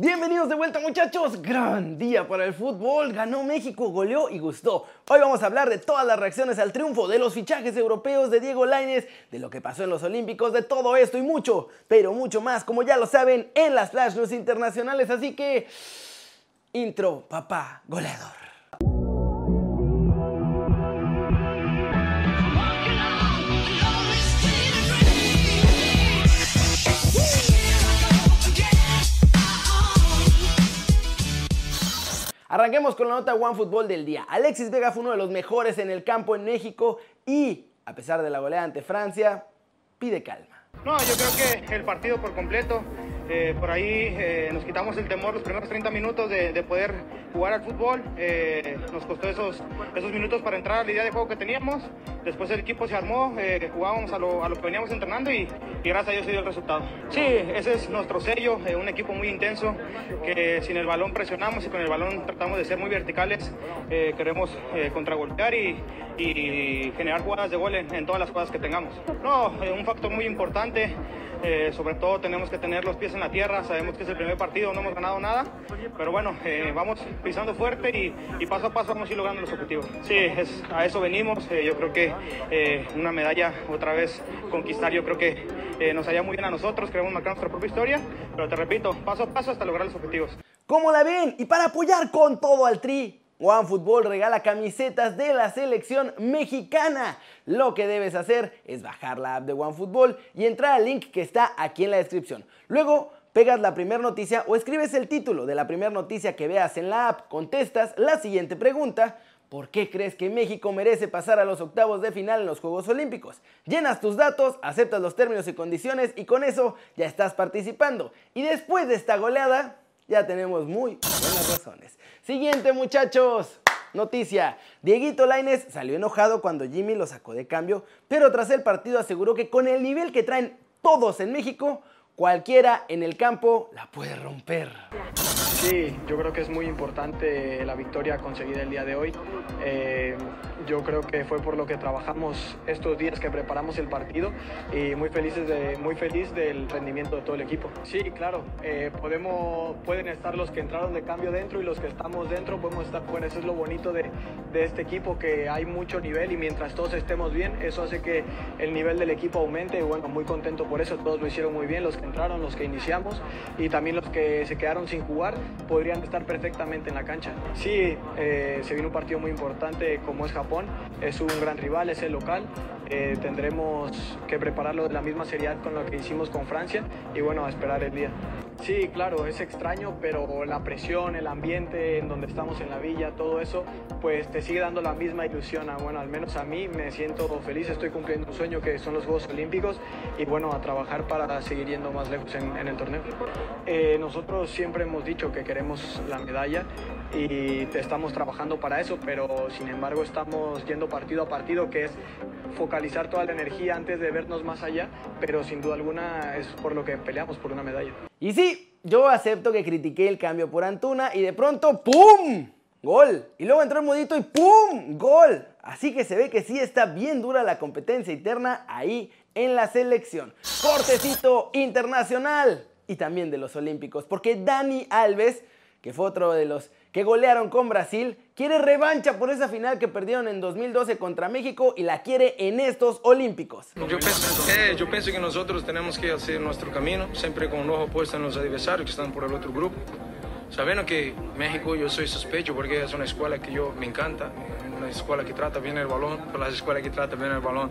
Bienvenidos de vuelta muchachos, gran día para el fútbol, ganó México, goleó y gustó. Hoy vamos a hablar de todas las reacciones al triunfo, de los fichajes europeos de Diego Lainez, de lo que pasó en los Olímpicos, de todo esto y mucho, pero mucho más, como ya lo saben, en las Flash News internacionales, así que... Intro, papá, goleador. Arranquemos con la nota One Fútbol del día. Alexis Vega fue uno de los mejores en el campo en México y, a pesar de la goleada ante Francia, pide calma. No, yo creo que el partido por completo eh, por ahí eh, nos quitamos el temor los primeros 30 minutos de, poder jugar al fútbol. Eh, nos costó esos, esos minutos para entrar a la idea de juego que teníamos. Después el equipo se armó, jugábamos a lo, a lo, que veníamos entrenando y, y, gracias a Dios se dio el resultado. Sí, ese es nuestro sello, un equipo muy intenso, que sin el balón presionamos y con el balón tratamos de ser muy verticales. queremos contragolpear y, y, generar jugadas de gol en, todas las jugadas que tengamos. No, un factor muy importante. Eh, sobre todo tenemos que tener los pies en la tierra, sabemos que es el primer partido, no hemos ganado nada, pero bueno, eh, vamos pisando fuerte y, paso a paso vamos a ir logrando los objetivos. Sí, es, a eso venimos, eh, yo creo que una medalla otra vez conquistar, yo creo que nos haría muy bien a nosotros, queremos marcar nuestra propia historia, pero te repito, paso a paso hasta lograr los objetivos. ¿Cómo la ven? Y para apoyar con todo al Tri, OneFootball regala camisetas de la selección mexicana. Lo que debes hacer es bajar la app de OneFootball y entrar al link que está aquí en la descripción. Luego pegas la primera noticia o escribes el título de la primera noticia que veas en la app, contestas la siguiente pregunta. ¿Por qué crees que México merece pasar a los octavos de final en los Juegos Olímpicos? Llenas tus datos, aceptas los términos y condiciones y con eso ya estás participando. Y después de esta goleada, ya tenemos muy buenas razones. Siguiente muchachos. Noticia, Dieguito Laines salió enojado cuando Jimmy lo sacó de cambio, pero tras el partido aseguró que con el nivel que traen todos en México, cualquiera en el campo la puede romper. Sí, yo creo que es muy importante la victoria conseguida el día de hoy. Eh, yo creo que fue por lo que trabajamos estos días que preparamos el partido y muy felices de, muy feliz del rendimiento de todo el equipo. Sí, claro, eh, podemos, pueden estar los que entraron de cambio dentro y los que estamos dentro podemos estar, bueno, eso es lo bonito de, de este equipo, que hay mucho nivel y mientras todos estemos bien, eso hace que el nivel del equipo aumente y bueno, muy contento por eso, todos lo hicieron muy bien, los que entraron, los que iniciamos y también los que se quedaron sin jugar podrían estar perfectamente en la cancha. Sí, eh, se viene un partido muy importante como es Japón, es un gran rival, es el local, eh, tendremos que prepararlo de la misma seriedad con lo que hicimos con Francia y bueno, a esperar el día. Sí, claro, es extraño, pero la presión, el ambiente en donde estamos en la villa, todo eso, pues te sigue dando la misma ilusión. Bueno, al menos a mí me siento feliz, estoy cumpliendo un sueño que son los Juegos Olímpicos y bueno, a trabajar para seguir yendo más lejos en, el torneo. Eh, nosotros siempre hemos dicho que queremos la medalla y estamos trabajando para eso, pero sin embargo estamos yendo partido a partido, que es focalizar toda la energía antes de vernos más allá, pero sin duda alguna es por lo que peleamos por una medalla. Y sí, yo acepto que critiqué el cambio por Antuna y de pronto ¡pum! Gol. Y luego entró el modito y ¡pum! Gol. Así que se ve que sí está bien dura la competencia interna ahí en la selección. Cortecito internacional y también de los Olímpicos, porque Dani Alves, que fue otro de los que golearon con Brasil, quiere revancha por esa final que perdieron en 2012 contra México y la quiere en estos Olímpicos. Yo pienso, eh, yo pienso que nosotros tenemos que hacer nuestro camino, siempre con un ojo puesto en los adversarios que están por el otro grupo. Sabiendo que México yo soy sospecho porque es una escuela que yo me encanta, una escuela que trata bien el balón, las escuelas que trata bien el balón,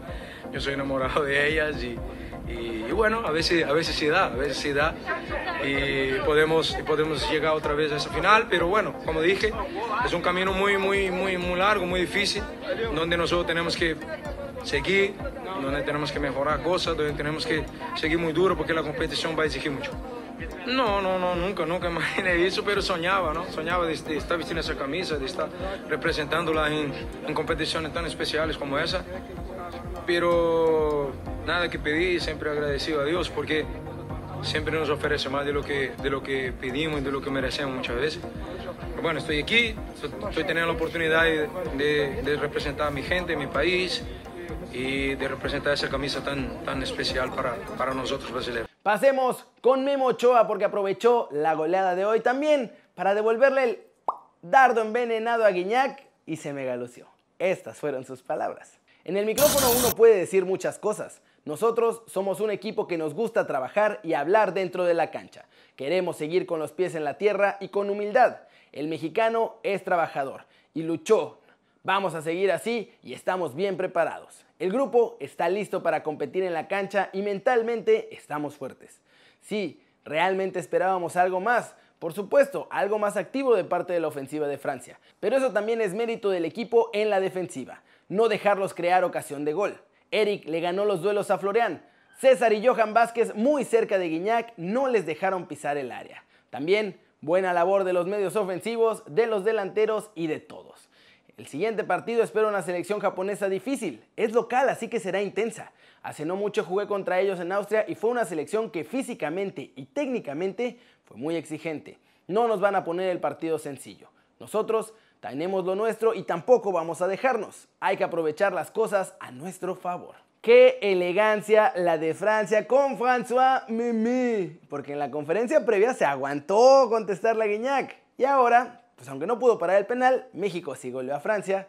yo soy enamorado de ellas y y, bueno, a veces, a veces sí da, a veces sí da y podemos, podemos llegar otra vez a esa final, pero bueno, como dije, es un camino muy, muy, muy, muy largo, muy difícil, donde nosotros tenemos que seguir, donde tenemos que mejorar cosas, donde tenemos que seguir muy duro porque la competición va a exigir mucho. No, no, no, nunca, nunca imaginé eso, pero soñaba, ¿no? Soñaba de, estar vistiendo esa camisa, de estar representándola en, en competiciones tan especiales como esa. Pero nada que pedir, siempre agradecido a Dios porque siempre nos ofrece más de lo que, de lo que pedimos y de lo que merecemos muchas veces. Pero bueno, estoy aquí, estoy teniendo la oportunidad de, representar a mi gente, mi país y de representar esa camisa tan, tan especial para, para nosotros brasileños. Pasemos con Memo Ochoa porque aprovechó la goleada de hoy también para devolverle el dardo envenenado a Guiñac y se me lució. Estas fueron sus palabras. En el micrófono uno puede decir muchas cosas. Nosotros somos un equipo que nos gusta trabajar y hablar dentro de la cancha. Queremos seguir con los pies en la tierra y con humildad. El mexicano es trabajador y luchó. Vamos a seguir así y estamos bien preparados. El grupo está listo para competir en la cancha y mentalmente estamos fuertes. Sí, realmente esperábamos algo más. Por supuesto, algo más activo de parte de la ofensiva de Francia. Pero eso también es mérito del equipo en la defensiva. No dejarlos crear ocasión de gol. Eric le ganó los duelos a Florian. César y Johan Vázquez, muy cerca de Guiñac, no les dejaron pisar el área. También buena labor de los medios ofensivos, de los delanteros y de todos. El siguiente partido espero una selección japonesa difícil. Es local, así que será intensa. Hace no mucho jugué contra ellos en Austria y fue una selección que físicamente y técnicamente fue muy exigente. No nos van a poner el partido sencillo. Nosotros tenemos lo nuestro y tampoco vamos a dejarnos. Hay que aprovechar las cosas a nuestro favor. Qué elegancia la de Francia con François Mimi. Porque en la conferencia previa se aguantó contestar la Guiñac. Y ahora pues aunque no pudo parar el penal, México sí goleó a Francia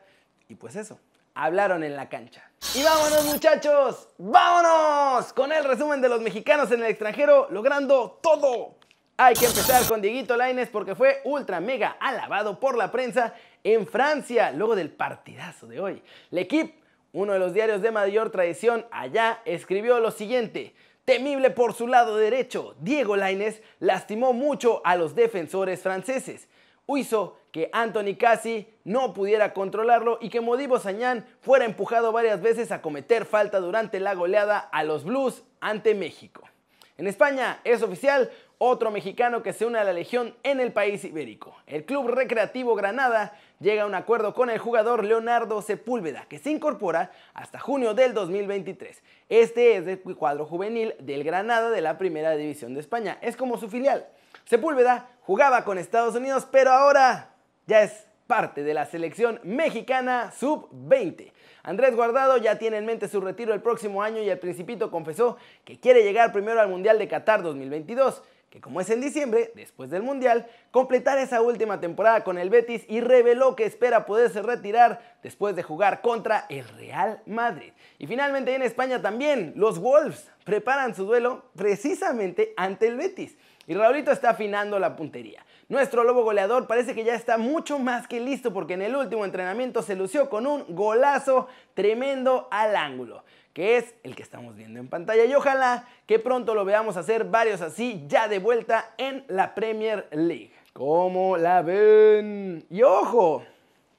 y pues eso, hablaron en la cancha. Y vámonos muchachos, vámonos con el resumen de los mexicanos en el extranjero logrando todo. Hay que empezar con Dieguito Laines porque fue ultra mega alabado por la prensa en Francia luego del partidazo de hoy. L'Equipe, uno de los diarios de mayor tradición allá, escribió lo siguiente. Temible por su lado derecho, Diego Laines lastimó mucho a los defensores franceses hizo que Anthony Cassi no pudiera controlarlo y que Modibo Sañán fuera empujado varias veces a cometer falta durante la goleada a los Blues ante México. En España es oficial otro mexicano que se une a la Legión en el país ibérico. El Club Recreativo Granada llega a un acuerdo con el jugador Leonardo Sepúlveda, que se incorpora hasta junio del 2023. Este es el cuadro juvenil del Granada de la Primera División de España. Es como su filial. Sepúlveda jugaba con Estados Unidos, pero ahora ya es parte de la selección mexicana sub-20. Andrés Guardado ya tiene en mente su retiro el próximo año y el Principito confesó que quiere llegar primero al Mundial de Qatar 2022, que como es en diciembre, después del Mundial, completar esa última temporada con el Betis y reveló que espera poderse retirar después de jugar contra el Real Madrid. Y finalmente en España también, los Wolves preparan su duelo precisamente ante el Betis. Y Raulito está afinando la puntería. Nuestro lobo goleador parece que ya está mucho más que listo porque en el último entrenamiento se lució con un golazo tremendo al ángulo, que es el que estamos viendo en pantalla. Y ojalá que pronto lo veamos hacer varios así ya de vuelta en la Premier League. ¿Cómo la ven? Y ojo,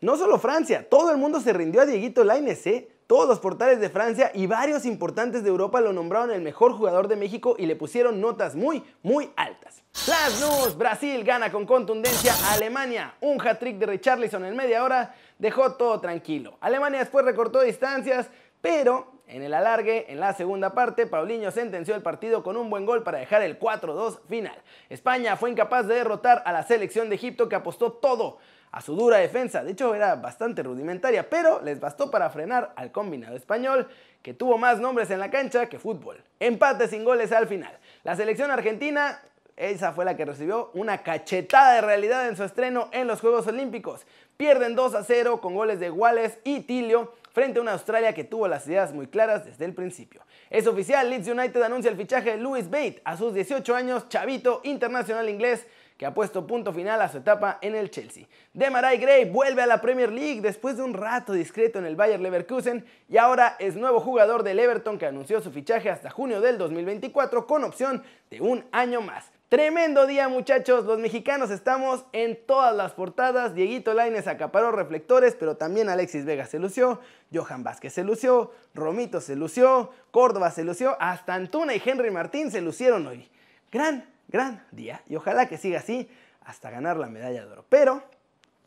no solo Francia, todo el mundo se rindió a Dieguito Lainez, ¿eh? Todos los portales de Francia y varios importantes de Europa lo nombraron el mejor jugador de México y le pusieron notas muy, muy altas. Flash News, Brasil gana con contundencia a Alemania. Un hat-trick de Richarlison en media hora dejó todo tranquilo. Alemania después recortó distancias, pero en el alargue, en la segunda parte, Paulinho sentenció el partido con un buen gol para dejar el 4-2 final. España fue incapaz de derrotar a la selección de Egipto que apostó todo a su dura defensa. De hecho, era bastante rudimentaria, pero les bastó para frenar al combinado español, que tuvo más nombres en la cancha que fútbol. Empate sin goles al final. La selección argentina esa fue la que recibió una cachetada de realidad en su estreno en los Juegos Olímpicos. Pierden 2 a 0 con goles de Wallace y Tilio frente a una Australia que tuvo las ideas muy claras desde el principio. Es oficial, Leeds United anuncia el fichaje de Louis Bate a sus 18 años, chavito internacional inglés que ha puesto punto final a su etapa en el Chelsea. Demarai Gray vuelve a la Premier League después de un rato discreto en el Bayer Leverkusen y ahora es nuevo jugador del Everton que anunció su fichaje hasta junio del 2024 con opción de un año más. Tremendo día muchachos, los mexicanos estamos en todas las portadas, Dieguito Laines acaparó reflectores, pero también Alexis Vega se lució, Johan Vázquez se lució, Romito se lució, Córdoba se lució, hasta Antuna y Henry Martín se lucieron hoy. Gran gran día y ojalá que siga así hasta ganar la medalla de oro. Pero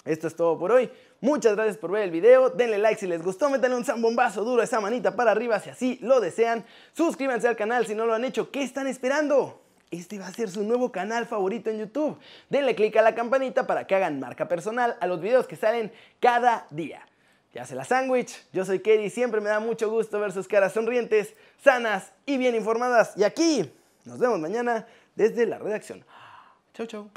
esto es todo por hoy. Muchas gracias por ver el video. Denle like si les gustó. Métanle un zambombazo duro, esa manita para arriba si así lo desean. Suscríbanse al canal si no lo han hecho. ¿Qué están esperando? Este va a ser su nuevo canal favorito en YouTube. Denle click a la campanita para que hagan marca personal a los videos que salen cada día. Ya se la sándwich, yo soy Kerry, siempre me da mucho gusto ver sus caras sonrientes, sanas y bien informadas. Y aquí Nos vemos mañana desde la redacción. Chau, chau.